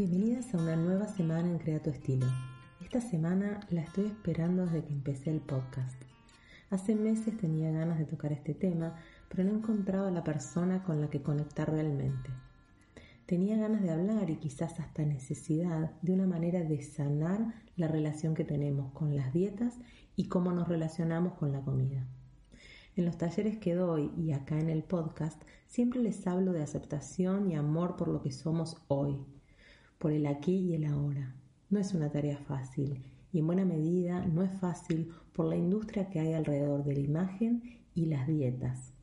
Bienvenidas a una nueva semana en Crea tu Estilo. Esta semana la estoy esperando desde que empecé el podcast. Hace meses tenía ganas de tocar este tema, pero no encontraba la persona con la que conectar realmente. Tenía ganas de hablar y quizás hasta necesidad de una manera de sanar la relación que tenemos con las dietas y cómo nos relacionamos con la comida. En los talleres que doy y acá en el podcast siempre les hablo de aceptación y amor por lo que somos hoy, por el aquí y el ahora. No es una tarea fácil y en buena medida no es fácil por la industria que hay alrededor de la imagen y las dietas.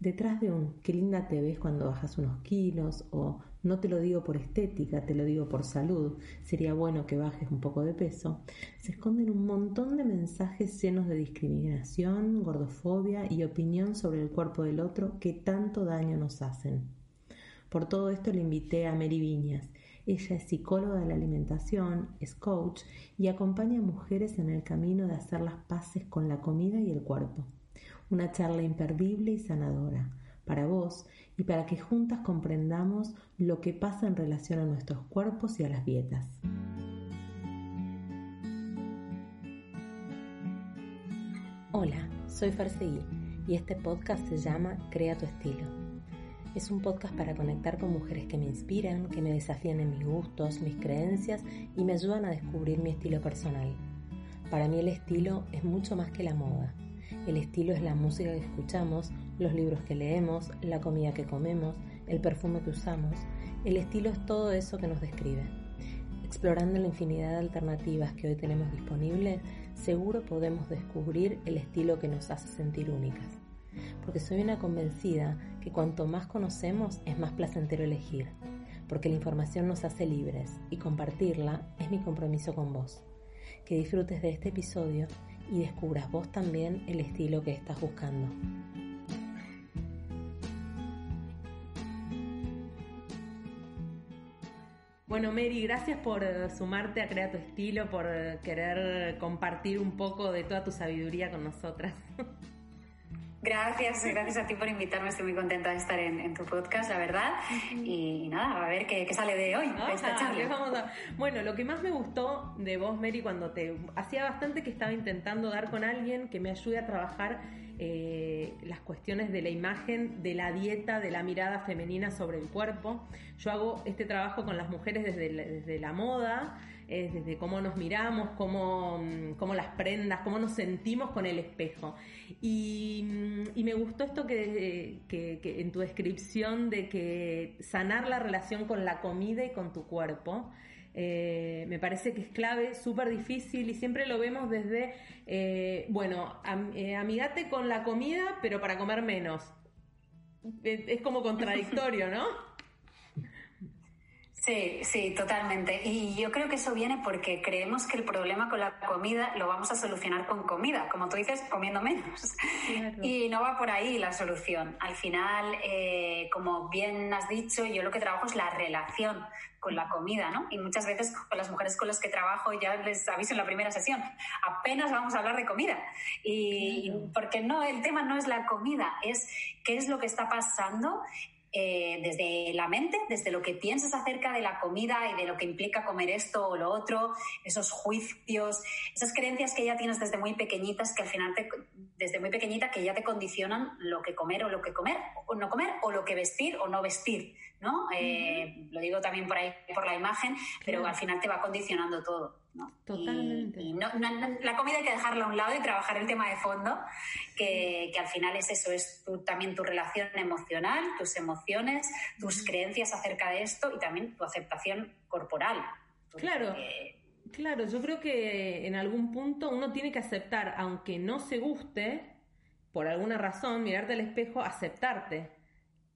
Detrás de un qué linda te ves cuando bajas unos kilos o no te lo digo por estética, te lo digo por salud, sería bueno que bajes un poco de peso, se esconden un montón de mensajes llenos de discriminación, gordofobia y opinión sobre el cuerpo del otro que tanto daño nos hacen. Por todo esto le invité a Mary Viñas, ella es psicóloga de la alimentación, es coach y acompaña a mujeres en el camino de hacer las paces con la comida y el cuerpo. Una charla imperdible y sanadora para vos y para que juntas comprendamos lo que pasa en relación a nuestros cuerpos y a las dietas. Hola, soy Farseguí y este podcast se llama Crea tu estilo es un podcast para conectar con mujeres que me inspiran, que me desafían en mis gustos, mis creencias y me ayudan a descubrir mi estilo personal. Para mí el estilo es mucho más que la moda. El estilo es la música que escuchamos, los libros que leemos, la comida que comemos, el perfume que usamos. El estilo es todo eso que nos describe. Explorando la infinidad de alternativas que hoy tenemos disponibles, seguro podemos descubrir el estilo que nos hace sentir únicas porque soy una convencida que cuanto más conocemos es más placentero elegir, porque la información nos hace libres y compartirla es mi compromiso con vos. Que disfrutes de este episodio y descubras vos también el estilo que estás buscando. Bueno, Mary, gracias por sumarte a Crea tu Estilo, por querer compartir un poco de toda tu sabiduría con nosotras. Gracias, gracias a ti por invitarme. Estoy muy contenta de estar en, tu podcast, la verdad. Y nada, a ver qué, sale de hoy, de esta charla. Bueno, lo que más me gustó de vos, Mary, cuando te hacía bastante que estaba intentando dar con alguien que me ayude a trabajar eh, las cuestiones de la imagen, de la dieta, de la mirada femenina sobre el cuerpo. Yo hago este trabajo con las mujeres desde desde la moda desde cómo nos miramos, cómo, cómo, las prendas, cómo nos sentimos con el espejo. Y, me gustó esto que, en tu descripción de que sanar la relación con la comida y con tu cuerpo. Eh, me parece que es clave, súper difícil y siempre lo vemos desde, eh, bueno, eh, amigate con la comida, pero para comer menos. Es como contradictorio, ¿no? Sí, sí, totalmente. Y yo creo que eso viene porque creemos que el problema con la comida lo vamos a solucionar con comida, como tú dices, comiendo menos. Y no va por ahí la solución. Al final, eh, como bien has dicho, yo lo que trabajo es la relación con la comida, ¿no? Y muchas veces con las mujeres con las que trabajo ya les aviso en la primera sesión, apenas vamos a hablar de comida. Y porque no, el tema no es la comida, es qué es lo que está pasando eh, desde la mente, desde lo que piensas acerca de la comida y de lo que implica comer esto o lo otro, esos juicios, esas creencias que ya tienes desde muy pequeñitas que al final te, desde muy pequeñita que ya te condicionan lo que comer o lo que comer o no comer o lo que vestir o no vestir, ¿no? Eh, lo digo también por ahí por la imagen, pero al final te va condicionando todo. Totalmente. Y, la comida hay que dejarla a un lado y trabajar el tema de fondo, que, al final es eso, es también tu relación emocional, tus emociones, tus creencias acerca de esto y también tu aceptación corporal. Claro. Claro, yo creo que en algún punto uno tiene que aceptar, aunque no se guste, por alguna razón, mirarte al espejo, aceptarte.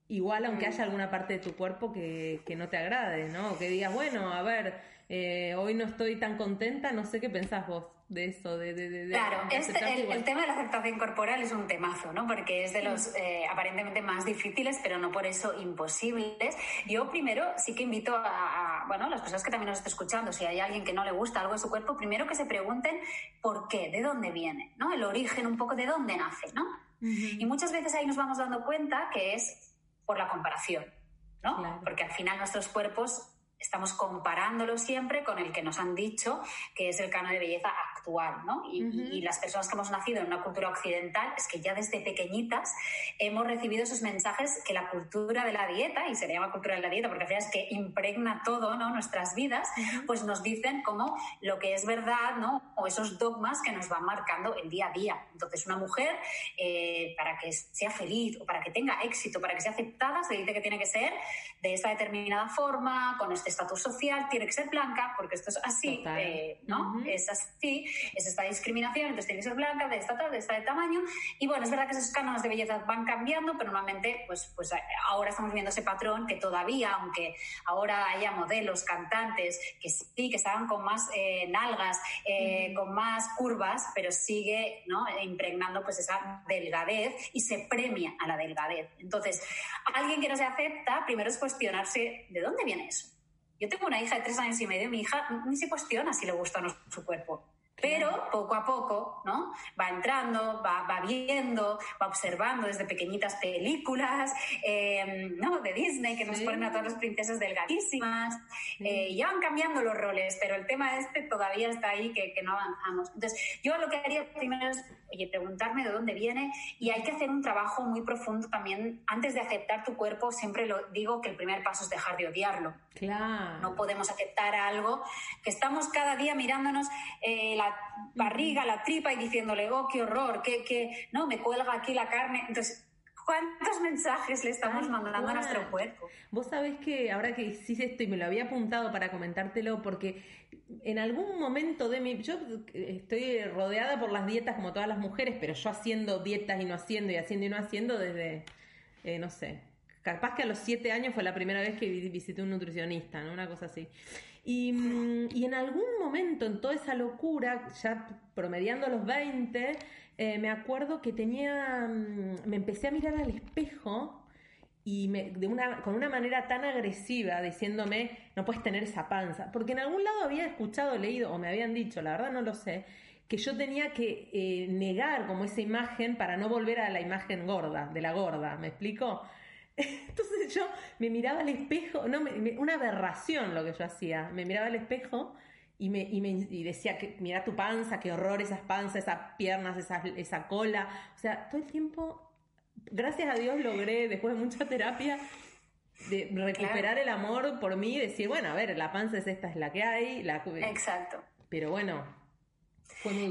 Igual aunque mm. haya alguna parte de tu cuerpo que, que no te agrade, ¿no? O que digas, bueno, a ver, eh, hoy no estoy tan contenta, no sé qué pensás vos de eso, de... de, claro, el, tema de la aceptación corporal es un temazo, ¿no? Porque es de los eh, aparentemente más difíciles, pero no por eso imposibles. Yo primero sí que invito a, a, bueno, las personas que también nos estén escuchando, si hay alguien que no le gusta algo de su cuerpo, primero que se pregunten por qué, de dónde viene, ¿no? El origen un poco de dónde nace, ¿no? Y muchas veces ahí nos vamos dando cuenta que es por la comparación, ¿no? Porque al final nuestros cuerpos estamos comparándolo siempre con el que nos han dicho que es el canon de belleza actual, ¿no? Y, las personas que hemos nacido en una cultura occidental es que ya desde pequeñitas hemos recibido esos mensajes que la cultura de la dieta, y se le llama cultura de la dieta porque es que impregna todo, ¿no? Nuestras vidas, pues nos dicen como lo que es verdad, ¿no? O esos dogmas que nos van marcando el día a día. Entonces, una mujer, eh, para que sea feliz o para que tenga éxito, para que sea aceptada, se dice que tiene que ser de esta determinada forma, con este estatus social, tiene que ser blanca, porque esto es así, eh, ¿no? Es así, es esta discriminación, entonces tiene que ser blanca, de esta tal, de esta de tamaño. Y bueno, es verdad que esos cánones de belleza van cambiando, pero normalmente, pues, pues eh, ahora estamos viendo ese patrón que todavía, aunque ahora haya modelos, cantantes, que sí, que se hagan con más eh, nalgas, con más curvas, pero sigue, ¿no? Impregnando pues esa delgadez y se premia a la delgadez. Entonces, alguien que no se acepta, primero es cuestionarse de dónde viene eso. Yo tengo una hija de tres años y medio, mi hija ni se cuestiona si le gusta o no su cuerpo. Pero poco a poco, ¿no? Va entrando, va, va viendo, va observando desde pequeñitas películas, eh, ¿no? De Disney, que nos ponen a todas las princesas delgadísimas. Eh, ya van cambiando los roles, pero el tema este todavía está ahí, que, que no avanzamos. Entonces, yo lo que haría primero es oye, preguntarme de dónde viene y hay que hacer un trabajo muy profundo también. Antes de aceptar tu cuerpo, siempre lo digo que el primer paso es dejar de odiarlo. Claro. No podemos aceptar algo que estamos cada día mirándonos eh, la barriga, la tripa y diciéndole, oh, qué horror, que, que, no, me cuelga aquí la carne. Entonces, ¿Cuántos mensajes le estamos mandando a nuestro cuerpo? Vos sabés que ahora que hiciste esto y me lo había apuntado para comentártelo, porque en algún momento de mi. Yo estoy rodeada por las dietas como todas las mujeres, pero yo haciendo dietas y no haciendo y haciendo y no haciendo desde. Eh, no sé. Capaz que a los siete años fue la primera vez que visité un nutricionista, ¿no? Una cosa así. Y, mm, y en algún momento, en toda esa locura, ya promediando los 20, eh, me acuerdo que tenía, mm, me empecé a mirar al espejo y me, de una, con una manera tan agresiva diciéndome, no puedes tener esa panza, porque en algún lado había escuchado, leído o me habían dicho, la verdad no lo sé, que yo tenía que eh, negar como esa imagen para no volver a la imagen gorda, de la gorda, ¿me explico? Entonces yo me miraba al espejo, no, una aberración lo que yo hacía, me miraba al espejo y me, y me y decía que mira tu panza, qué horror esas panzas, esas piernas, esa, esa cola. O sea, todo el tiempo, gracias a Dios logré, después de mucha terapia, de recuperar el amor por mí y decir, bueno, a ver, la panza es esta, es la que hay. La... Exacto. Pero bueno,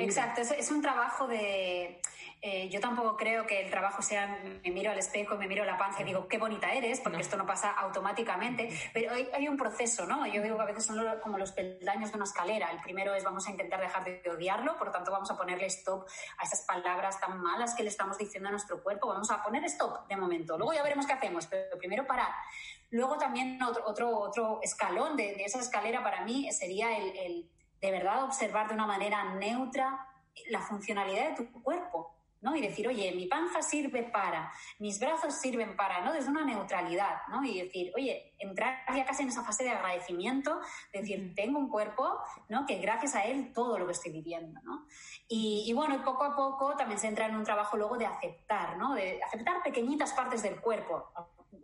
Exacto, es, un trabajo de... Eh, yo tampoco creo que el trabajo sea me miro al espejo, me miro la panza y digo qué bonita eres, porque esto no pasa automáticamente, pero hay, un proceso, ¿no? Yo digo que a veces son como los peldaños de una escalera. El primero es vamos a intentar dejar de odiarlo, por lo tanto vamos a ponerle stop a esas palabras tan malas que le estamos diciendo a nuestro cuerpo, vamos a poner stop de momento, luego ya veremos qué hacemos, pero primero parar. Luego también otro, otro, otro escalón de, esa escalera para mí sería el de verdad observar de una manera neutra la funcionalidad de tu cuerpo, ¿no? Y decir, oye, mi panza sirve para, mis brazos sirven para, ¿no? Desde una neutralidad, ¿no? Y decir, oye, entrar ya casi en esa fase de agradecimiento, decir, tengo un cuerpo, ¿no? Que gracias a él todo lo que estoy viviendo, ¿no? Y, y bueno, poco a poco también se entra en un trabajo luego de aceptar, ¿no? De aceptar pequeñitas partes del cuerpo,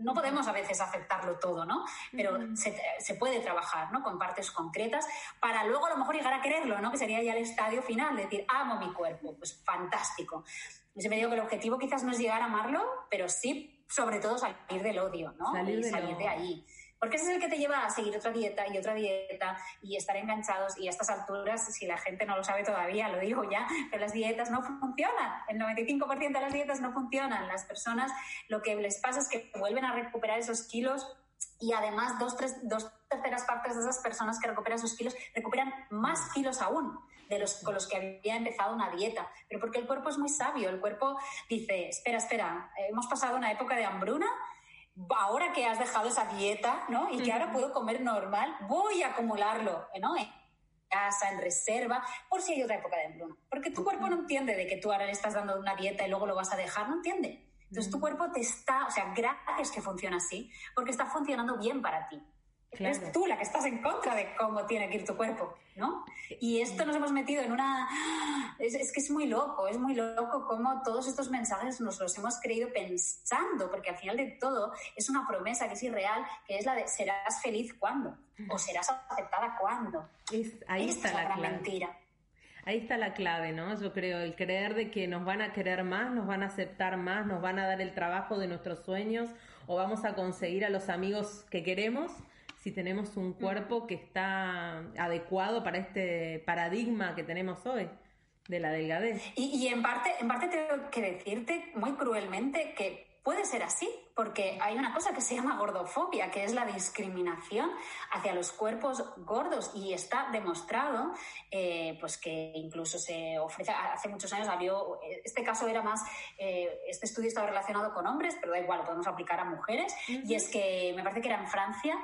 no podemos a veces aceptarlo todo, ¿no? Pero se, puede trabajar, ¿no? Con partes concretas para luego a lo mejor llegar a quererlo, ¿no? Que sería ya el estadio final, decir, amo mi cuerpo, pues fantástico. Yo me digo que el objetivo quizás no es llegar a amarlo, pero sí, sobre todo, salir del odio, ¿no? y salir de ahí. Porque ese es el que te lleva a seguir otra dieta y otra dieta y estar enganchados. Y a estas alturas, si la gente no lo sabe todavía, lo digo ya, que las dietas no funcionan. El 95% de las dietas no funcionan. Las personas lo que les pasa es que vuelven a recuperar esos kilos y además dos, tres, dos terceras partes de esas personas que recuperan esos kilos recuperan más kilos aún de los con los que había empezado una dieta. Pero porque el cuerpo es muy sabio. El cuerpo dice, espera, espera, hemos pasado una época de hambruna ahora que has dejado esa dieta, ¿no? Y que ahora puedo comer normal, voy a acumularlo, ¿no? En casa, en reserva, por si hay otra época de hambruna. Porque tu cuerpo no entiende de que tú ahora le estás dando una dieta y luego lo vas a dejar, no entiende. Entonces tu cuerpo te está, o sea, gracias que funciona así, porque está funcionando bien para ti. Eres tú la que estás en contra de cómo tiene que ir tu cuerpo, ¿no? Y esto nos hemos metido en una... Es, que es muy loco, es muy loco cómo todos estos mensajes nos los hemos creído pensando, porque al final de todo es una promesa que es irreal, que es la de serás feliz cuando, o serás aceptada cuando. ahí está la, mentira. Ahí está la clave, ¿no? Yo creo, el creer de que nos van a querer más, nos van a aceptar más, nos van a dar el trabajo de nuestros sueños o vamos a conseguir a los amigos que queremos si tenemos un cuerpo que está adecuado para este paradigma que tenemos hoy de la delgadez. Y, en parte, en parte tengo que decirte muy cruelmente que puede ser así, porque hay una cosa que se llama gordofobia, que es la discriminación hacia los cuerpos gordos y está demostrado, eh, pues que incluso se ofrece, hace muchos años salió, este caso era más, eh, este estudio estaba relacionado con hombres, pero da igual, lo podemos aplicar a mujeres, y es que me parece que era en Francia,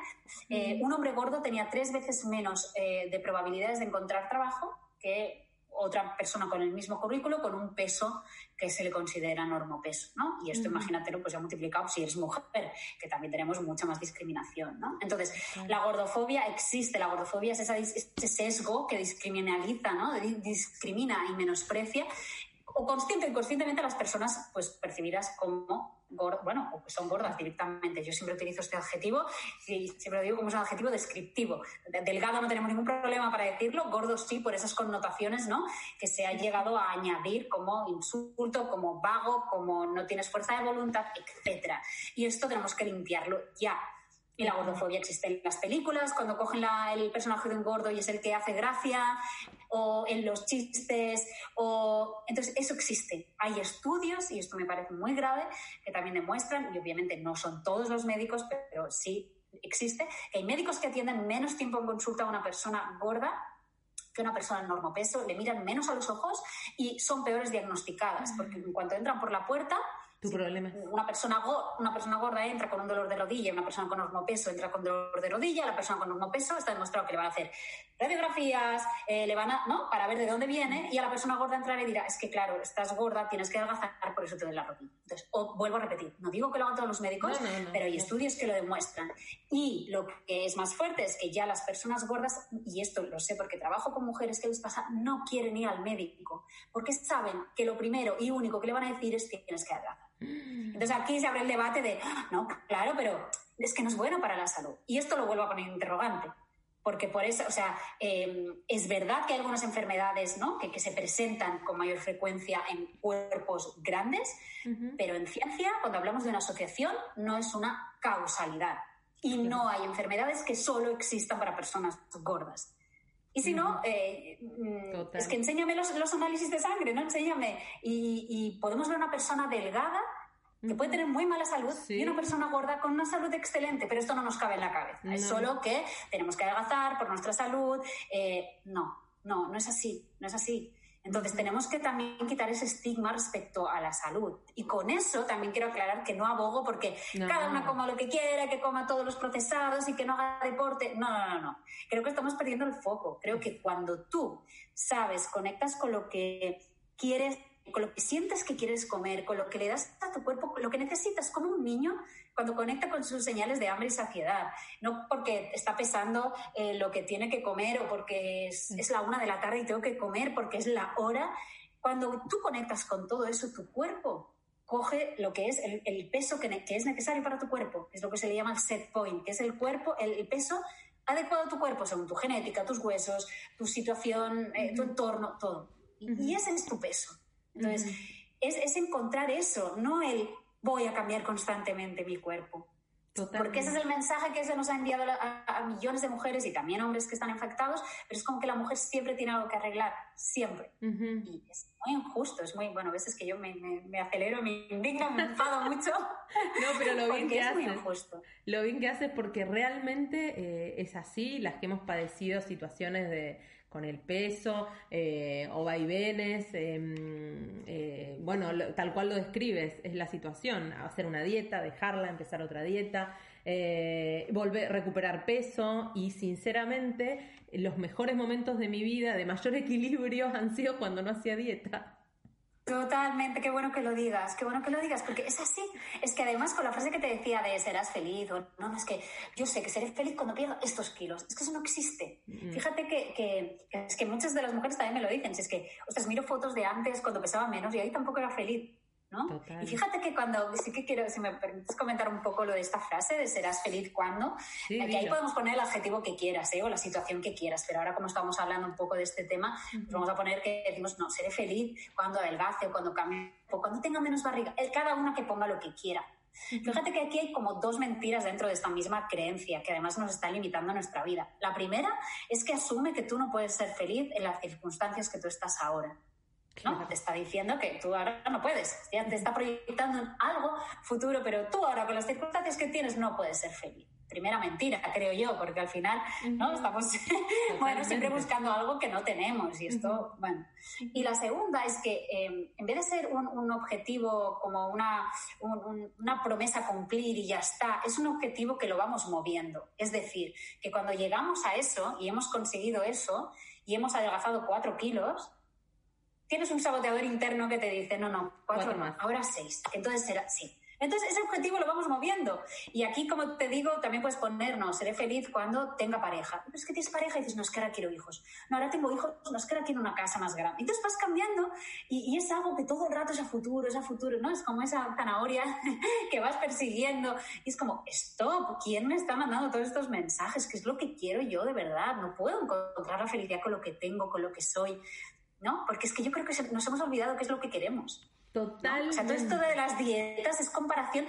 eh, un hombre gordo tenía tres veces menos de probabilidades de encontrar trabajo que otra persona con el mismo currículo con un peso que se le considera normopeso, ¿no? Y esto, imagínatelo, pues ya multiplicado si eres mujer, que también tenemos mucha más discriminación, ¿no? Entonces, la gordofobia existe, la gordofobia es ese sesgo que discriminaliza, ¿no? Discrimina y menosprecia o consciente o inconscientemente las personas pues percibidas como bueno, o son gordas directamente. Yo siempre utilizo este adjetivo y siempre lo digo como es un adjetivo descriptivo. Delgado no tenemos ningún problema para decirlo, gordo sí por esas connotaciones, ¿no? Que se ha llegado a añadir como insulto, como vago, como no tienes fuerza de voluntad, etcétera. Y esto tenemos que limpiarlo ya y la gordofobia existe en las películas, cuando cogen el personaje de un gordo y es el que hace gracia, o en los chistes, o... Entonces, eso existe. Hay estudios, y esto me parece muy grave, que también demuestran, y obviamente no son todos los médicos, pero sí existe, que hay médicos que atienden menos tiempo en consulta a una persona gorda que una persona en normopeso, le miran menos a los ojos y son peores diagnosticadas, porque en cuanto entran por la puerta, tu problema. Una persona, una persona gorda entra con un dolor de rodilla, una persona con peso entra con dolor de rodilla, la persona con peso está demostrado que le van a hacer radiografías, eh, le van a, ¿no? Para ver de dónde viene y a la persona gorda entrará y dirá, es que claro, estás gorda, tienes que adelgazar, por eso te duele la rodilla. Entonces, vuelvo a repetir, no digo que lo hagan todos los médicos, pero hay estudios que lo demuestran. Y lo que es más fuerte es que ya las personas gordas, y esto lo sé porque trabajo con mujeres que les pasa, no quieren ir al médico, porque saben que lo primero y único que le van a decir es que tienes que adelgazar. Entonces aquí se abre el debate de, no, claro, pero es que no es bueno para la salud. Y esto lo vuelvo a poner interrogante. Porque por eso, o sea, em, es verdad que hay algunas enfermedades ¿no? que, se presentan con mayor frecuencia en cuerpos grandes, pero en ciencia, cuando hablamos de una asociación, no es una causalidad. Y no hay enfermedades que solo existan para personas gordas. Y si no, eh, mm, es que enséñame los, análisis de sangre, ¿no? Enséñame. Y, podemos ver una persona delgada que puede tener muy mala salud y una persona gorda con una salud excelente, pero esto no nos cabe en la cabeza. Es solo que tenemos que adelgazar por nuestra salud. Eh, no, no, no es así, no es así. Entonces tenemos que también quitar ese estigma respecto a la salud. Y con eso también quiero aclarar que no abogo porque cada una coma lo que quiera, que coma todos los procesados y que no haga deporte. No, no, no, no. Creo que estamos perdiendo el foco. Creo que cuando tú sabes, conectas con lo que quieres con lo que sientes que quieres comer, con lo que le das a tu cuerpo, lo que necesitas, como un niño cuando conecta con sus señales de hambre y saciedad, no porque está pesando eh, lo que tiene que comer o porque es, la una de la tarde y tengo que comer porque es la hora. Cuando tú conectas con todo eso, tu cuerpo coge lo que es el, peso que, que, es necesario para tu cuerpo, es lo que se le llama el set point, que es el cuerpo, el, peso adecuado a tu cuerpo según tu genética, tus huesos, tu situación, eh, tu entorno, todo. Y ese es tu peso. Entonces, es, encontrar eso, no el voy a cambiar constantemente mi cuerpo. Porque ese es el mensaje que se nos ha enviado a, millones de mujeres y también hombres que están infectados, pero es como que la mujer siempre tiene algo que arreglar, siempre. Y es muy injusto, es muy, bueno, a veces que yo me, acelero, me indigno, me enfado mucho. No, pero lo bien que es Muy injusto. Lo bien que haces porque realmente eh, es así, las que hemos padecido situaciones de con el peso eh, o vaivenes, em, eh, bueno, tal cual lo describes, es la situación, hacer una dieta, dejarla, empezar otra dieta, eh, volver, recuperar peso y sinceramente los mejores momentos de mi vida de mayor equilibrio han sido cuando no hacía dieta. Totalmente, qué bueno que lo digas, qué bueno que lo digas, porque es así. Es que además con la frase que te decía de serás feliz, o no, no, es que yo sé que seré feliz cuando pierda estos kilos, es que eso no existe. Mm. Fíjate que, que, es que muchas de las mujeres también me lo dicen, si es que, ostras, miro fotos de antes cuando pesaba menos y ahí tampoco era feliz. ¿No? Y fíjate que cuando, sí que quiero, si me permites comentar un poco lo de esta frase de serás feliz cuando, que ahí podemos poner el adjetivo que quieras, ¿eh? o la situación que quieras, pero ahora como estamos hablando un poco de este tema, pues vamos a poner que decimos, no, seré feliz cuando adelgace o cuando cambie, o cuando tenga menos barriga, cada una que ponga lo que quiera. Fíjate que aquí hay como dos mentiras dentro de esta misma creencia que además nos está limitando nuestra vida. La primera es que asume que tú no puedes ser feliz en las circunstancias que tú estás ahora. ¿No? Te está diciendo que tú ahora no puedes, ya te está proyectando en algo futuro, pero tú ahora con las circunstancias que tienes no puedes ser feliz. Primera mentira, creo yo, porque al final ¿no? estamos bueno, siempre buscando algo que no tenemos y esto, bueno. Y la segunda es que em, en vez de ser un, objetivo como una, una promesa a cumplir y ya está, es un objetivo que lo vamos moviendo. Es decir, que cuando llegamos a eso y hemos conseguido eso y hemos adelgazado cuatro kilos, tienes un saboteador interno que te dice, no, no, cuatro, más, ahora seis. Entonces será, sí. Entonces ese objetivo lo vamos moviendo. Y aquí, como te digo, también puedes ponernos, seré feliz cuando tenga pareja. Pero es que tienes pareja y dices, no, es que ahora quiero hijos. No, ahora tengo hijos, no, es que ahora quiero una casa más grande. Entonces vas cambiando y, es algo que todo el rato es a futuro, es a futuro, ¿no? Es como esa zanahoria que vas persiguiendo. Y es como, stop, ¿quién me está mandando todos estos mensajes? ¿Qué es lo que quiero yo de verdad? No puedo encontrar la felicidad con lo que tengo, con lo que soy. ¿No? Porque es que yo creo que nos hemos olvidado qué es lo que queremos. Total. O sea, todo esto de las dietas es comparación.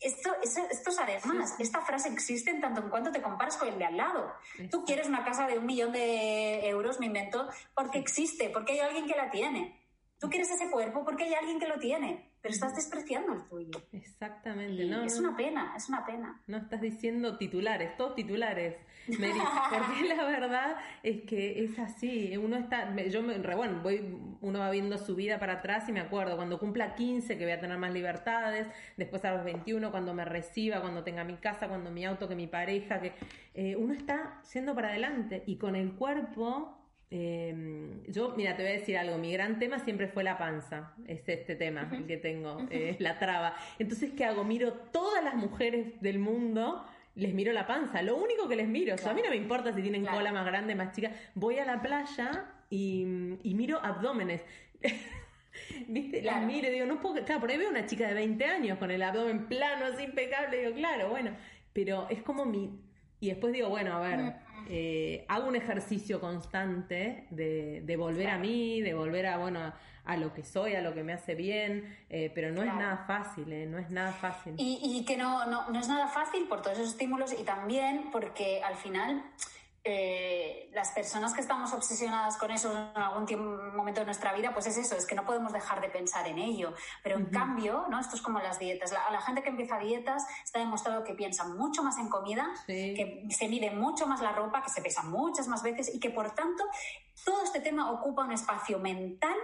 Esto, esto, sabes más. Esta frase existe en tanto en cuanto te comparas con el de al lado. Tú quieres una casa de un millón de euros, me invento, porque existe, porque hay alguien que la tiene. Tú quieres ese cuerpo porque hay alguien que lo tiene pero estás despreciando el tuyo. Exactamente, ¿no? Es una pena, es una pena. No estás diciendo titulares, todos titulares, Mary, porque la verdad es que es así, uno está, yo me, bueno, voy, uno va viendo su vida para atrás y me acuerdo, cuando cumpla 15 que voy a tener más libertades, después a los 21 cuando me reciba, cuando tenga mi casa, cuando mi auto, que mi pareja, que eh, uno está yendo para adelante y con el cuerpo eh, yo, mira, te voy a decir algo, mi gran tema siempre fue la panza, es este tema el que tengo, es la traba. Entonces, ¿qué hago? Miro todas las mujeres del mundo, les miro la panza, lo único que les miro, a mí no me importa si tienen cola más grande, más chica, voy a la playa y, miro abdómenes. ¿Viste? Las miro y digo, no puedo, claro, por ahí veo una chica de 20 años con el abdomen plano, así impecable, digo, claro, bueno, pero es como mi... Y después digo, bueno, a ver, eh, hago un ejercicio constante de, volver a mí, de volver a, bueno, a, lo que soy, a lo que me hace bien, eh, pero no es nada fácil, eh, no es nada fácil. Y, que no, no, no es nada fácil por todos esos estímulos y también porque al final eh, las personas que estamos obsesionadas con eso en algún momento de nuestra vida, pues es eso, es que no podemos dejar de pensar en ello. Pero en cambio, ¿no? Esto es como las dietas. La, la gente que empieza dietas está demostrado que piensa mucho más en comida, que se mide mucho más la ropa, que se pesa muchas más veces y que por tanto todo este tema ocupa un espacio mental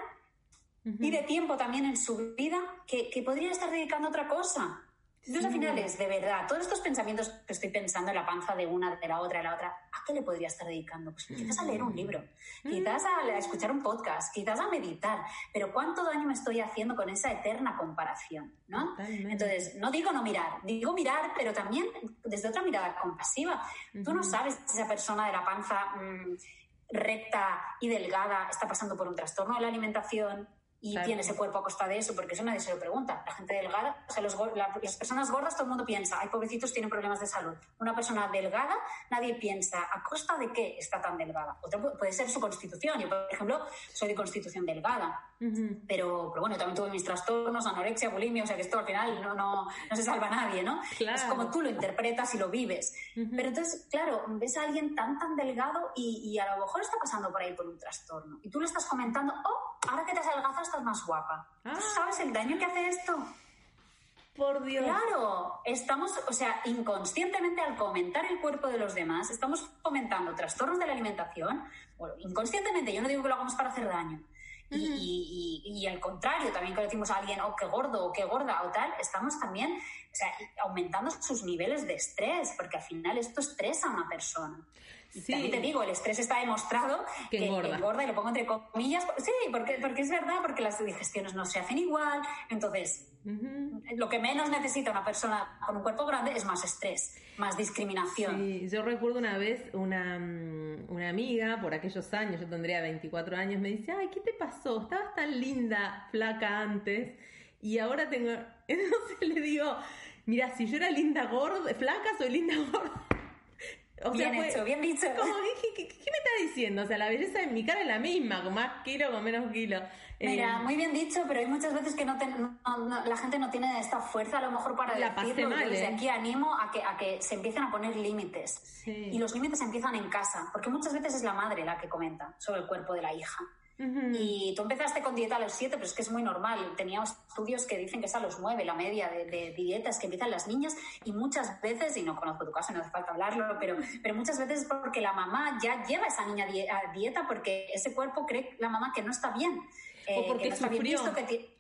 y de tiempo también en su vida que, que podría estar dedicando a otra cosa. Entonces, al final es, de verdad, todos estos pensamientos que estoy pensando en la panza de una, de la otra, de la otra, ¿a qué le podría estar dedicando? Pues quizás a leer un libro, mm. quizás a, escuchar un podcast, quizás a meditar, pero ¿cuánto daño me estoy haciendo con esa eterna comparación? ¿no? Entonces, no digo no mirar, digo mirar, pero también desde otra mirada compasiva. Tú no sabes si esa persona de la panza mm, recta y delgada está pasando por un trastorno de la alimentación, y tiene ese cuerpo a costa de eso, porque eso nadie se lo pregunta. La gente delgada, o sea, los, las personas gordas, todo el mundo piensa, ay, pobrecitos, tienen problemas de salud. Una persona delgada, nadie piensa, ¿a costa de qué está tan delgada? Otro puede ser su constitución. Yo, por ejemplo, soy de constitución delgada, pero, pero bueno, también tuve mis trastornos, anorexia, bulimia, o sea que esto al final no, no, no se salva a nadie, ¿no? Es como tú lo interpretas y lo vives. Pero entonces, claro, ves a alguien tan, tan delgado y, y, a lo mejor está pasando por ahí por un trastorno. Y tú le estás comentando, oh, ahora que te has adelgazado estás más guapa. ¿Tú ah. sabes el daño que hace esto? Por Dios. Claro, estamos, o sea, inconscientemente al comentar el cuerpo de los demás, estamos comentando trastornos de la alimentación, bueno, inconscientemente, yo no digo que lo hagamos para hacer daño. y, y, al contrario, también cuando decimos a alguien, oh, qué gordo o qué gorda o tal, estamos también o sea, aumentando sus niveles de estrés, porque al final esto estresa a una persona. Sí. te digo, el estrés está demostrado que, engorda. y lo pongo entre comillas. Sí, porque, porque es verdad, porque las digestiones no se hacen igual. Entonces, lo que menos necesita una persona con un cuerpo grande es más estrés, más discriminación. Sí, yo recuerdo una vez una, mm, una amiga, por aquellos años, yo tendría 24 años, me dice, ay, ¿qué te pasó? Estabas tan linda, flaca antes, y ahora tengo... Entonces le digo, mira, si yo era linda gorda, flaca, soy linda gorda. Bien hecho, bien dicho. Como, ¿qué, me está diciendo? O sea, la belleza en mi cara es la misma, con más kilo, con menos kilo. Mira, eh, muy bien dicho, pero hay muchas veces que no, la gente no tiene esta fuerza a lo mejor para la decirlo. Mal, desde ¿eh? aquí animo a que, a que se empiecen a poner límites. Y los límites empiezan en casa, porque muchas veces es la madre la que comenta sobre el cuerpo de la hija. Y tú empezaste con dieta a los 7, pero es que es muy normal. Teníamos estudios que dicen que es a los 9 la media de, dietas que empiezan las niñas y muchas veces, y no conozco tu caso, no hace falta hablarlo, pero, pero muchas veces es porque la mamá ya lleva a esa niña a dieta porque ese cuerpo cree la mamá que no está bien. o eh, porque sufrió,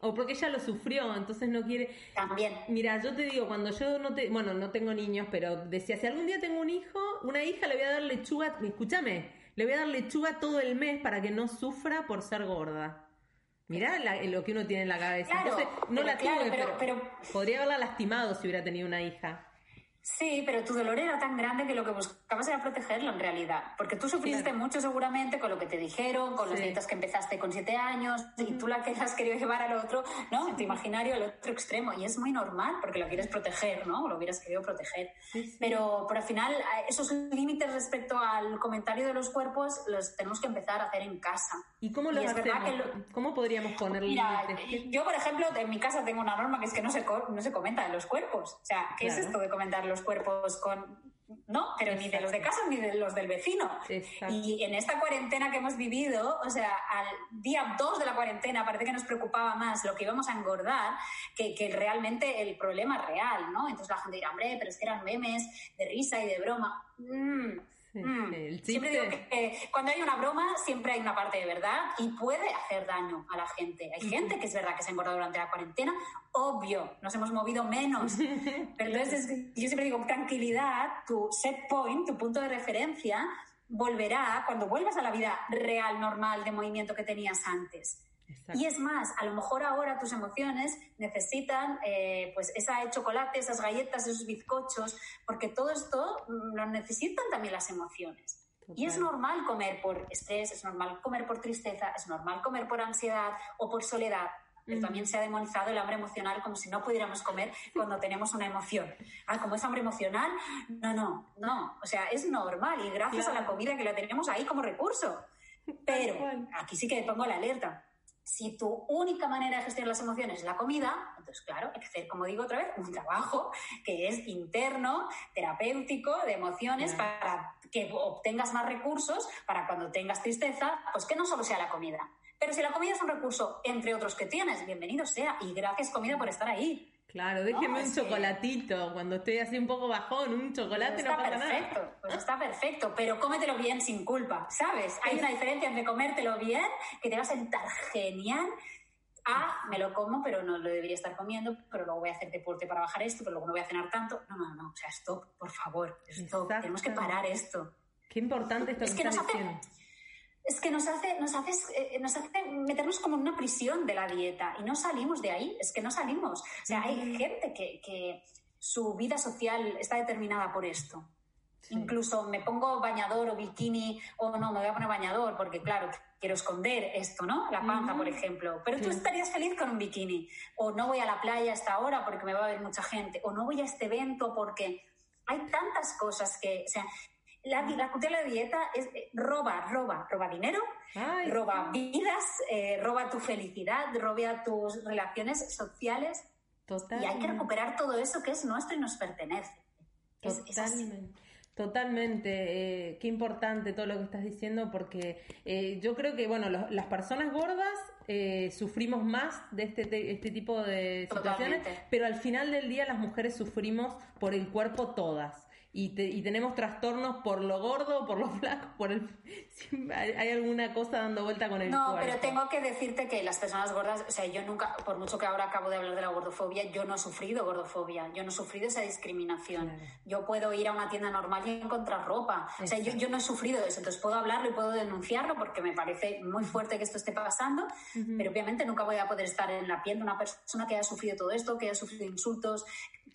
o porque ella lo sufrió, entonces no quiere... También. Mira, yo te digo, cuando yo no te... Bueno, no tengo niños, pero decía, si algún día tengo un hijo, una hija, le voy a dar lechuga... Escúchame, le voy a dar lechuga todo el mes para que no sufra por ser gorda. Mirá lo que uno tiene en la cabeza. Entonces, no la tuve, pero, podría haberla lastimado si hubiera tenido una hija. Sí, pero tu dolor era tan grande que lo que buscabas era protegerlo en realidad. Porque tú sufriste mucho seguramente con lo que te dijeron, con las dietas que empezaste con siete años, y tú la que has querido llevar al otro, ¿no? En tu imaginario al otro extremo. Y es muy normal porque lo quieres proteger, ¿no? Lo hubieras querido proteger. Pero, por al final, esos límites respecto al comentario de los cuerpos los tenemos que empezar a hacer en casa. ¿Y cómo lo hacemos? ¿Cómo podríamos poner límites? Yo, por ejemplo, en mi casa tengo una norma que es que no se, no se comenta en los cuerpos. O sea, ¿qué es esto de comentar los cuerpos con... No, pero ni de los de casa ni de los del vecino. Y en esta cuarentena que hemos vivido, o sea, al día 2 de la cuarentena parece que nos preocupaba más lo que íbamos a engordar que, que realmente el problema real, ¿no? Entonces la gente dirá, hombre, pero es que eran memes de risa y de broma. Mm, Mm. Siempre digo que cuando hay una broma siempre hay una parte de verdad y puede hacer daño a la gente. Hay gente que es verdad que se ha engordado durante la cuarentena, obvio, nos hemos movido menos. Pero entonces yo siempre digo, tranquilidad, tu set point, tu punto de referencia, volverá cuando vuelvas a la vida real, normal de movimiento que tenías antes. Y es más, a lo mejor ahora tus emociones necesitan eh, pues esa chocolate, esas galletas, esos bizcochos, porque todo esto mm, lo necesitan también las emociones. Y es normal comer por estrés, es normal comer por tristeza, es normal comer por ansiedad o por soledad. Pero también se ha demonizado el hambre emocional como si no pudiéramos comer cuando tenemos una emoción. Ah, como es hambre emocional, no, no, no. O sea, es normal y gracias a la comida que la tenemos ahí como recurso. Pero aquí sí que pongo la alerta si tu única manera de gestionar las emociones es la comida, entonces, claro, hay que hacer, como digo otra vez, un trabajo que es interno, terapéutico, de emociones, para que obtengas más recursos para cuando tengas tristeza, pues que no solo sea la comida. Pero si la comida es un recurso, entre otros que tienes, bienvenido sea. Y gracias, comida, por estar ahí. Claro, déjeme un chocolatito. Cuando estoy así un poco bajón, un chocolate no pasa perfecto, Pues está perfecto, pero cómetelo bien sin culpa, ¿sabes? Hay una diferencia entre comértelo bien, que te va a sentar genial, a me lo como, pero no lo debería estar comiendo, pero luego voy a hacer deporte para bajar esto, pero luego no voy a cenar tanto. No, no, no, o sea, stop, por favor, stop. Tenemos que parar esto. Qué importante esto es que, nos hace, es que nos hace, nos, hace, eh, nos hace meternos como en una prisión de la dieta y no salimos de ahí, es que no salimos. O sea, hay gente que, que su vida social está determinada por esto. Incluso me pongo bañador o bikini, o no, me voy a poner bañador porque, claro, quiero esconder esto, ¿no? La panza, por ejemplo. Pero tú estarías feliz con un bikini. O no voy a la playa a esta hora porque me va a ver mucha gente. O no voy a este evento porque hay tantas cosas que, o sea, la, la cultura de la dieta es eh, roba, roba, roba dinero, roba vidas, eh, roba tu felicidad, roba tus relaciones sociales. Y hay que recuperar todo eso que es nuestro y nos pertenece. Totalmente. Totalmente, eh, qué importante todo lo que estás diciendo porque yo creo que, bueno, las personas gordas sufrimos más de este, este tipo de situaciones, pero al final del día las mujeres sufrimos por el cuerpo todas y, tenemos trastornos por lo gordo, por lo flaco, por el... hay, alguna cosa dando vuelta con el No, pero tengo que decirte que las personas gordas, o sea, yo nunca, por mucho que ahora acabo de hablar de la gordofobia, yo no he sufrido gordofobia, yo no he sufrido esa discriminación. Yo puedo ir a una tienda normal y encontrar ropa. O sea, yo, yo, no he sufrido eso, entonces puedo hablarlo y puedo denunciarlo porque me parece muy fuerte que esto esté pasando, pero obviamente nunca voy a poder estar en la piel de una persona que haya sufrido todo esto, que haya sufrido insultos,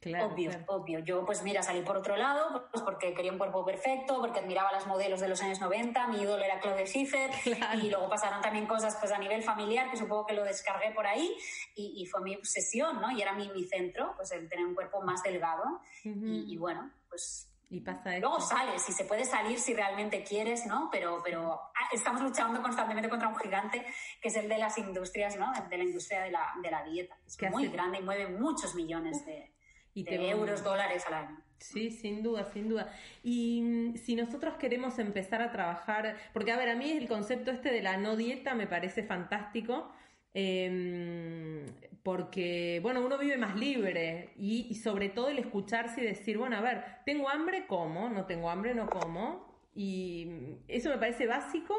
obvio, obvio. Yo, pues mira, salí por otro lado, pues porque quería un cuerpo perfecto, porque admiraba a las modelos de los años 90, mi ídolo era Claude Schiffer, y luego pasaron también cosas pues a nivel familiar, que supongo que lo descargué por ahí, y, fue mi obsesión, ¿no? Y era mi, mi centro, pues el tener un cuerpo más delgado, y, bueno, pues y pasa Luego sales, si se puede salir si realmente quieres, ¿no? Pero, pero ah, estamos luchando constantemente contra un gigante que es el de las industrias, ¿no? De la industria de la, de la dieta. Es muy grande y mueve muchos millones de, y de euros, dólares al año. Sí, sin duda, sin duda. Y mm, si nosotros queremos empezar a trabajar, porque a ver, a mí el concepto este de la no dieta me parece fantástico, em, porque, bueno, uno vive más libre y, y, sobre todo el escucharse y decir, bueno, a ver, tengo hambre, como, no tengo hambre, no como, y eso me parece básico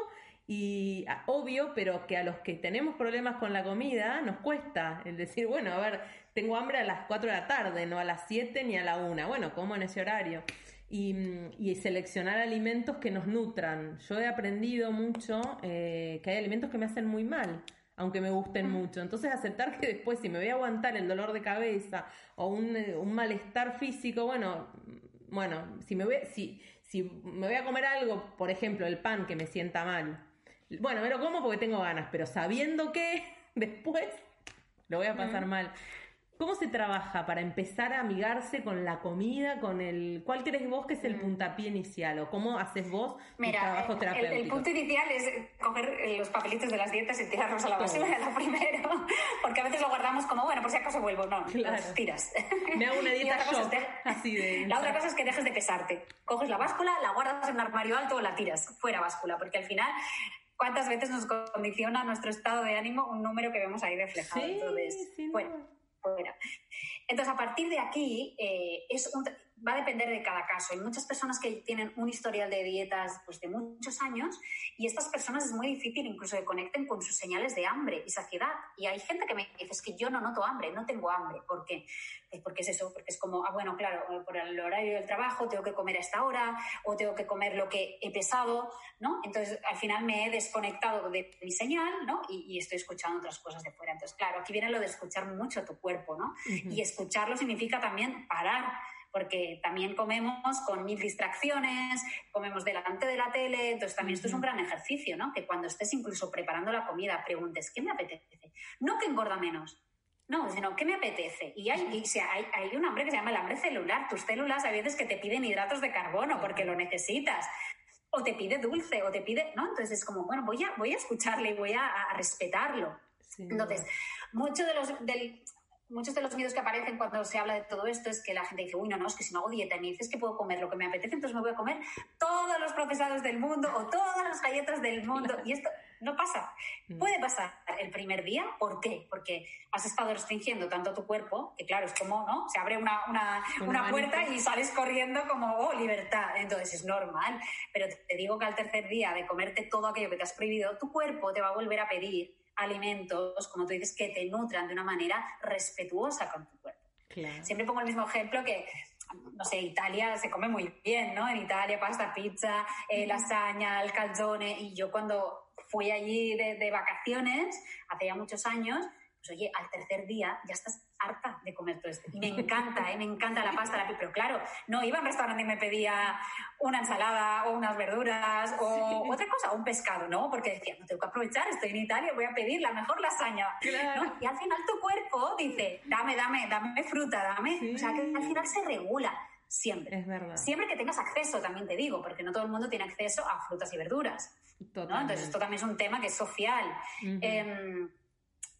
y ah, obvio, pero que a los que tenemos problemas con la comida nos cuesta el decir, bueno, a ver, tengo hambre a las 4 de la tarde, no a las 7 ni a la 1. Bueno, como en ese horario. Y, y, seleccionar alimentos que nos nutran. Yo he aprendido mucho eh, que hay alimentos que me hacen muy mal, aunque me gusten mucho. Entonces aceptar que después si me voy a aguantar el dolor de cabeza o un, un malestar físico, bueno, bueno, si me voy, si, si me voy a comer algo, por ejemplo, el pan que me sienta mal, bueno, me lo como porque tengo ganas, pero sabiendo que después lo voy a pasar mal. ¿Cómo se trabaja para empezar a amigarse con la comida, con el... ¿Cuál crees vos que es el mm. puntapié inicial o cómo haces vos Mira, trabajo terapéutico? El, punto inicial es coger los papelitos de las dietas y tirarlos a la basura, lo primero, porque a veces lo guardamos como, bueno, por si acaso vuelvo, no, los tiras. Me hago una dieta shock, así de... La otra cosa es que dejes de pesarte. Coges la báscula, la guardas en un armario alto o la tiras fuera báscula, porque al final cuántas veces nos condiciona nuestro estado de ánimo un número que vemos ahí reflejado. Sí, Entonces, bueno, fuera. Entonces, a partir de aquí, eh, es va a depender de cada caso. Hay muchas personas que tienen un historial de dietas pues, de muchos años y estas personas es muy difícil incluso que conecten con sus señales de hambre y saciedad. Y hay gente que me dice, es que yo no noto hambre, no tengo hambre. ¿Por qué? Pues porque es eso, porque es como, ah, bueno, claro, por el horario del trabajo tengo que comer a esta hora o tengo que comer lo que he pesado, ¿no? Entonces, al final me he desconectado de mi señal, ¿no? Y, estoy escuchando otras cosas de fuera. Entonces, claro, aquí viene lo de escuchar mucho a tu cuerpo, ¿no? Y escucharlo significa también parar porque también comemos con mil distracciones, comemos delante de la tele, entonces también esto es un gran ejercicio, ¿no? Que cuando estés incluso preparando la comida preguntes, ¿qué me apetece? No que engorda menos, no, sino ¿qué me apetece? Y hay, hay, hay, un hambre que se llama el hambre celular. Tus células a veces que te piden hidratos de carbono porque lo necesitas. O te pide dulce, o te pide. ¿No? Entonces es como, bueno, voy a, voy a escucharle y voy a, respetarlo. Entonces, mucho de los, del, muchos de los miedos que aparecen cuando se habla de todo esto es que la gente dice, uy, no, no, es que si no hago dieta y me dices que puedo comer lo que me apetece, entonces me voy a comer todos los procesados del mundo o todas las galletas del mundo. Y esto no pasa. Mm. Puede pasar el primer día. ¿Por qué? Porque has estado restringiendo tanto tu cuerpo, que claro, es como, ¿no? Se abre una, una, una puerta y sales corriendo como, oh, libertad. Entonces es normal. Pero te digo que al tercer día de comerte todo aquello que te has prohibido, tu cuerpo te va a volver a pedir alimentos, como tú dices, que te nutran de una manera respetuosa con tu cuerpo. Siempre pongo el mismo ejemplo que, no sé, Italia se come muy bien, ¿no? En Italia pasta, pizza, eh, lasaña, el calzone, y yo cuando fui allí de, de vacaciones, hace ya muchos años, pues oye, al tercer día ya estás harta de comer todo esto. Y me encanta, ¿eh? me encanta la pasta, la pero claro, no iba a un restaurante y me pedía una ensalada o unas verduras o otra cosa, un pescado, ¿no? Porque decía, no tengo que aprovechar, estoy en Italia, voy a pedir la mejor lasaña. Y al final tu cuerpo dice, dame, dame, dame fruta, dame. O sea, que al final se regula. Siempre. Es verdad. Siempre que tengas acceso, también te digo, porque no todo el mundo tiene acceso a frutas y verduras. Entonces, esto también es un tema que es social.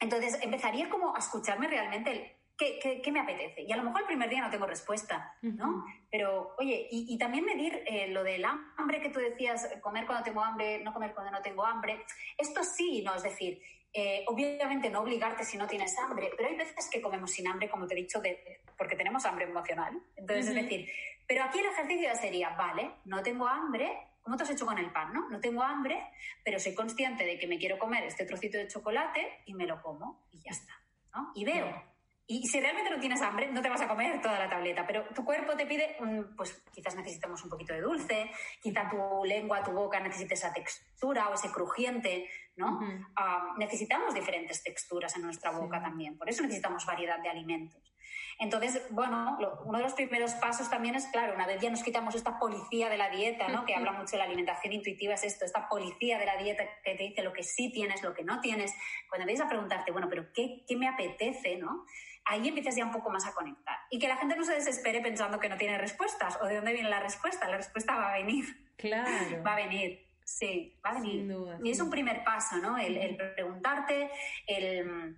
Entonces empezaría como a escucharme realmente ¿qué, qué, me apetece? Y a lo mejor el primer día no tengo respuesta, ¿no? Pero, oye, y, también medir eh, lo del hambre que tú decías, comer cuando tengo hambre, no comer cuando no tengo hambre. Esto sí, ¿no? Es decir, eh, obviamente no obligarte si no tienes hambre, pero hay veces que comemos sin hambre, como te he dicho, de, porque tenemos hambre emocional. Entonces, es decir, pero aquí el ejercicio sería, vale, no tengo hambre, ¿Cómo te has hecho con el pan, no? No tengo hambre, pero soy consciente de que me quiero comer este trocito de chocolate y me lo como y ya está, ¿no? Y veo. Y si realmente no tienes hambre, no te vas a comer toda la tableta, pero tu cuerpo te pide, pues quizás necesitamos un poquito de dulce, quizá tu lengua, tu boca necesite esa textura o ese crujiente, ¿no? Ah, necesitamos diferentes texturas en nuestra boca también, por eso necesitamos variedad de alimentos. Entonces, bueno, uno de los primeros pasos también es, claro, una vez ya nos quitamos esta policía de la dieta, ¿no? Que habla mucho de la alimentación intuitiva, es esto, esta policía de la dieta que te dice lo que sí tienes, lo que no tienes. Cuando empiezas a preguntarte, bueno, pero ¿qué, qué me apetece, no? Ahí empiezas ya un poco más a conectar. Y que la gente no se desespere pensando que no tiene respuestas o de dónde viene la respuesta. La respuesta va a venir. Claro. va a venir. Sí, va a venir. Sin duda, y es un primer paso, ¿no? El, el preguntarte, el...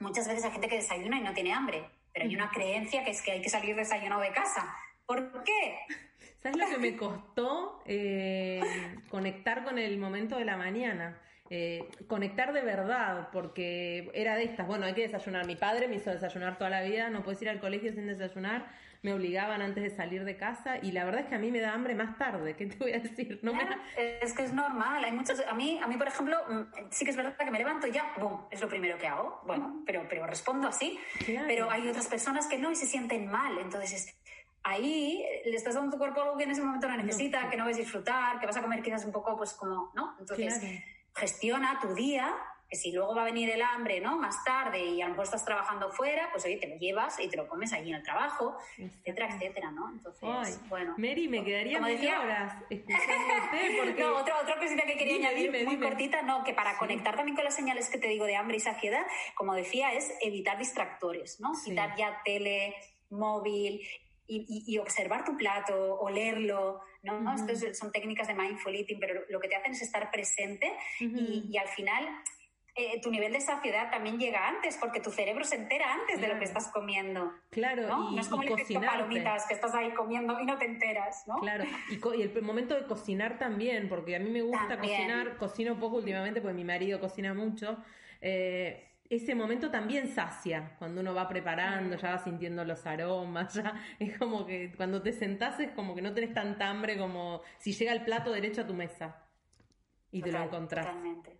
Muchas veces hay gente que desayuna y no tiene hambre pero hay una creencia que es que hay que salir desayunado de casa. ¿Por qué? ¿Sabes lo que me costó eh, conectar con el momento de la mañana? Eh, conectar de verdad, porque era de estas, bueno, hay que desayunar. Mi padre me hizo desayunar toda la vida, no puedes ir al colegio sin desayunar, me obligaban antes de salir de casa y la verdad es que a mí me da hambre más tarde, ¿qué te voy a decir? No Es que es normal, hay muchos, a mí, a mí por ejemplo, mm, sí que es verdad que me levanto y ya, boom, es lo primero que hago, bueno, pero, pero respondo así, pero hay otras personas que no y se sienten mal, entonces ahí le estás dando a tu cuerpo algo que en ese momento no necesita, que no vas a disfrutar, que vas a comer quizás un poco pues como, ¿no? Entonces gestiona tu día que si luego va a venir el hambre, ¿no? Más tarde y a lo mejor estás trabajando fuera, pues oye, te lo llevas y te lo comes allí en el trabajo, etcétera, etcétera, ¿no? Entonces, bueno. Mary, me quedaría como decía, horas escuchándote porque... no, otra, otra cosita que quería añadir muy cortita, no, que para conectar también con las señales que te digo de hambre y saciedad, como decía, es evitar distractores, ¿no? Quitar ya tele, móvil, y, observar tu plato, olerlo, ¿no? Estas son técnicas de mindful eating, pero lo que te hacen es estar presente y, y, al final eh, tu nivel de saciedad también llega antes, porque tu cerebro se entera antes de lo que estás comiendo. Claro, ¿no? Y, no es como el palomitas que estás ahí comiendo y no te enteras, ¿no? Claro, y, el momento de cocinar también, porque a mí me gusta cocinar, cocino poco últimamente porque mi marido cocina mucho. Eh, ese momento también sacia, cuando uno va preparando, ya va sintiendo los aromas, ya es como que cuando te sentás es como que no tenés tanta hambre como si llega el plato derecho a tu mesa y te lo encontrás. Totalmente.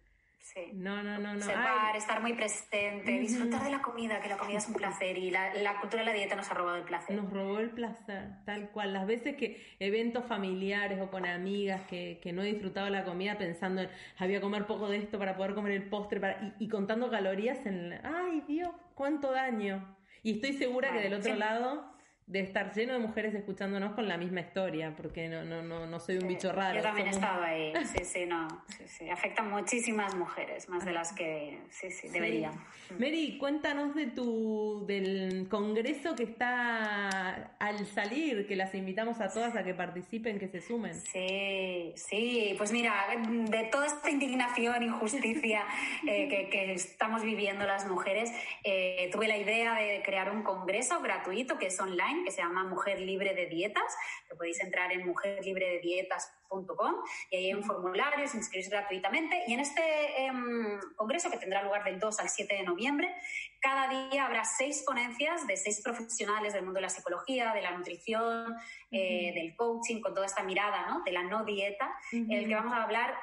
Sí. No, no, no, no. Observar, estar muy presente, disfrutar de la comida, que la comida es un placer y la, cultura de la dieta nos ha robado el placer. Nos robó el placer, tal cual. Las veces que eventos familiares o con amigas que, que no he disfrutado la comida pensando en había comer poco de esto para poder comer el postre para, y, contando calorías en, ay Dios, cuánto daño. Y estoy segura que del otro lado de estar lleno de mujeres escuchándonos con la misma historia, porque no, no, no, no soy un bicho raro. Yo también he estado ahí, sí, sí, no, sí, sí. Afectan muchísimas mujeres, más de las que, sí, sí, deberían. Mary, cuéntanos de tu, del congreso que está al salir, que las invitamos a todas a que participen, que se sumen. Sí, sí, pues mira, de toda esta indignación, injusticia eh, que, que, estamos viviendo las mujeres, eh, tuve la idea de crear un congreso gratuito que es online que se llama Mujer Libre de Dietas, que podéis entrar en mujerlibrededietas.com y ahí hay un formulario, se inscribís gratuitamente. Y en este em, congreso, que tendrá lugar del 2 al 7 de noviembre, cada día habrá seis ponencias de seis profesionales del mundo de la psicología, de la nutrición, eh, del coaching, con toda esta mirada ¿no? de la no dieta, en el que vamos a hablar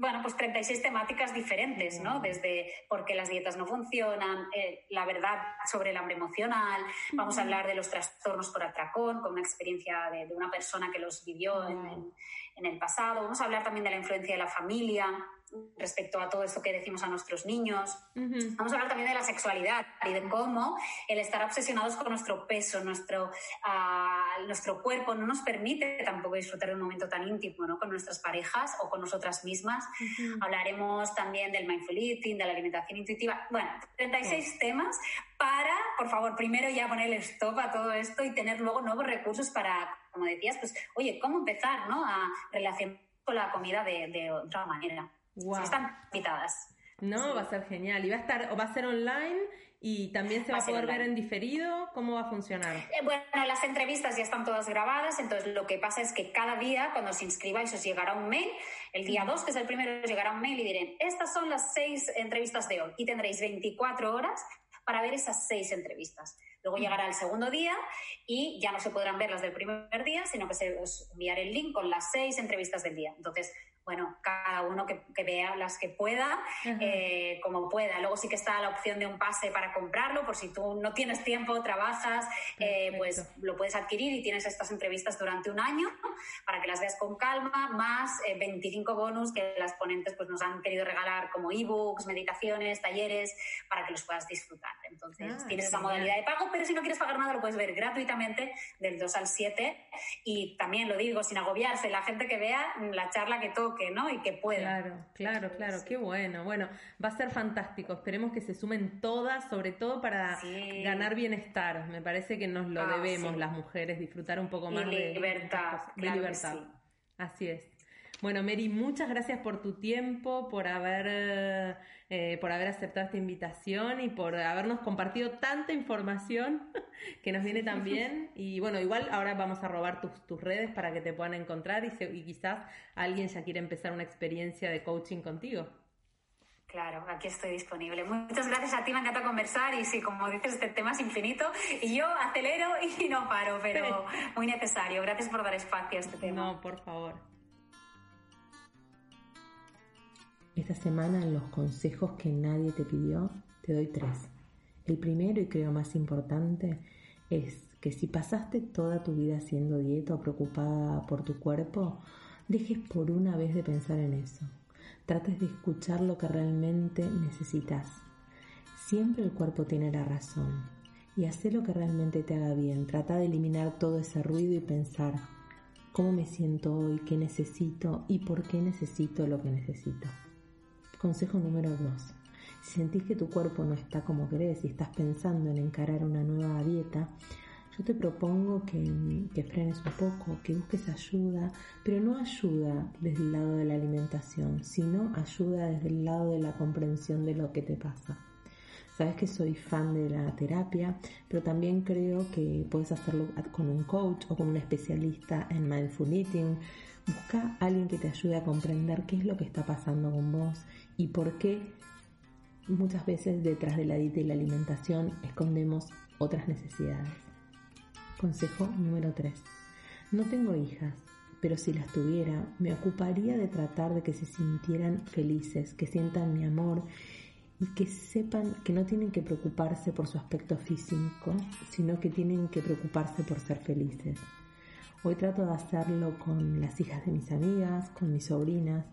bueno, pues 36 temáticas diferentes, ¿no? Desde por qué las dietas no funcionan, eh, la verdad sobre el hambre emocional, vamos a hablar de los trastornos por atracón, con una experiencia de, una persona que los vivió en, en, el pasado, vamos a hablar también de la influencia de la familia, respecto a todo esto que decimos a nuestros niños. Vamos a hablar también de la sexualidad y de cómo el estar obsesionados con nuestro peso, nuestro, uh, nuestro cuerpo, no nos permite tampoco disfrutar de un momento tan íntimo ¿no? con nuestras parejas o con nosotras mismas. Hablaremos también del mindful eating, de la alimentación intuitiva. Bueno, 36 temas para, por favor, primero ya poner el stop a todo esto y tener luego nuevos recursos para, como decías, pues, oye, ¿cómo empezar ¿no? a relacionar con la comida de, de otra manera? Están invitadas. No, va a ser genial. Y va a estar, o va a ser online y también se va, a poder ver en diferido. ¿Cómo va a funcionar? Eh, bueno, las entrevistas ya están todas grabadas, entonces lo que pasa es que cada día, cuando os inscribáis, os llegará un mail. El día 2, que es el primero, os llegará un mail y dirán, estas son las seis entrevistas de hoy. Y tendréis 24 horas para ver esas seis entrevistas. Luego llegará el segundo día y ya no se podrán ver las del primer día, sino que se os enviará el link con las seis entrevistas del día. Entonces, bueno, cada uno que, vea las que pueda, eh, como pueda. Luego sí que está la opción de un pase para comprarlo, por si tú no tienes tiempo, trabajas, eh, pues lo puedes adquirir y tienes estas entrevistas durante un año para que las veas con calma, más 25 eh, bonus que las ponentes pues, nos han querido regalar como ebooks, meditaciones, talleres, para que los puedas disfrutar. Entonces, ah, tienes esa modalidad de pago, pero si no quieres pagar nada, lo puedes ver gratuitamente del 2 al 7. Y también lo digo, sin agobiarse, la gente que vea la charla que toque ¿no? Y que pueda. Claro, claro, claro, qué bueno. Bueno, va a ser fantástico. Esperemos que se sumen todas, sobre todo para ganar bienestar. Me parece que nos lo ah, debemos las mujeres, disfrutar un poco más de libertad. De, libertad. Así es. Bueno, Mary, muchas gracias por tu tiempo, por haber, eh, por haber aceptado esta invitación y por habernos compartido tanta información que nos viene tan bien. Y bueno, igual ahora vamos a robar tus, tus redes para que te puedan encontrar y, y quizás alguien ya quiera empezar una experiencia de coaching contigo. Claro, aquí estoy disponible. Muchas gracias a ti, me encanta conversar y sí, como dices, este tema es infinito y yo acelero y no paro, pero muy necesario. Gracias por dar espacio a este tema. No, por favor. Esta semana en los consejos que nadie te pidió, te doy tres. El primero y creo más importante es que si pasaste toda tu vida haciendo dieta o preocupada por tu cuerpo, dejes por una vez de pensar en eso. Trates de escuchar lo que realmente necesitas. Siempre el cuerpo tiene la razón. Y haz lo que realmente te haga bien. Trata de eliminar todo ese ruido y pensar cómo me siento hoy, qué necesito y por qué necesito lo que necesito. Consejo número 2. Si sentís que tu cuerpo no está como querés y estás pensando en encarar una nueva dieta, yo te propongo que, que, frenes un poco, que busques ayuda, pero no ayuda desde el lado de la alimentación, sino ayuda desde el lado de la comprensión de lo que te pasa. Sabes que soy fan de la terapia, pero también creo que puedes hacerlo con un coach o con un especialista en mindful eating. Busca a alguien que te ayude a comprender qué es lo que está pasando con vos y por qué muchas veces detrás de la dieta y la alimentación escondemos otras necesidades. Consejo número 3. No tengo hijas, pero si las tuviera, me ocuparía de tratar de que se sintieran felices, que sientan mi amor y que sepan que no tienen que preocuparse por su aspecto físico, sino que tienen que preocuparse por ser felices. Hoy trato de hacerlo con las hijas de mis amigas, con mis sobrinas,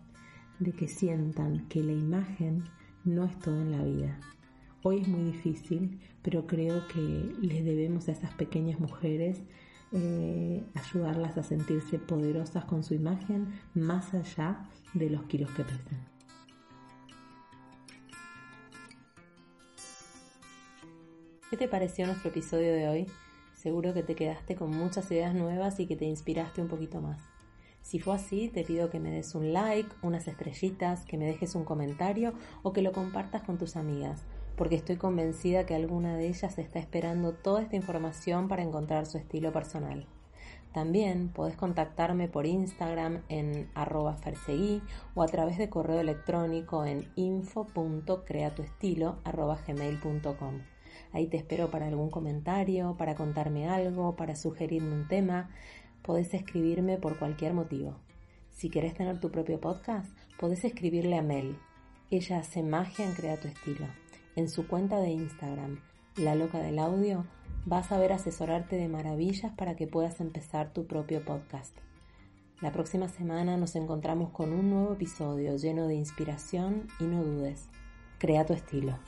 de que sientan que la imagen no es todo en la vida. Hoy es muy difícil, pero creo que les debemos a esas pequeñas mujeres eh, ayudarlas a sentirse poderosas con su imagen más allá de los kilos que pesan. ¿Qué te pareció nuestro episodio de hoy? Seguro que te quedaste con muchas ideas nuevas y que te inspiraste un poquito más. Si fue así, te pido que me des un like, unas estrellitas, que me dejes un comentario o que lo compartas con tus amigas, porque estoy convencida que alguna de ellas está esperando toda esta información para encontrar su estilo personal. También podés contactarme por Instagram en arroba ferseguí o a través de correo electrónico en info.creatuestilo.gmail.com. Ahí te espero para algún comentario, para contarme algo, para sugerirme un tema podés escribirme por cualquier motivo. Si querés tener tu propio podcast, podés escribirle a Mel. Ella hace magia en Crea tu estilo. En su cuenta de Instagram, La Loca del Audio, vas a ver asesorarte de maravillas para que puedas empezar tu propio podcast. La próxima semana nos encontramos con un nuevo episodio lleno de inspiración y no dudes. Crea tu estilo.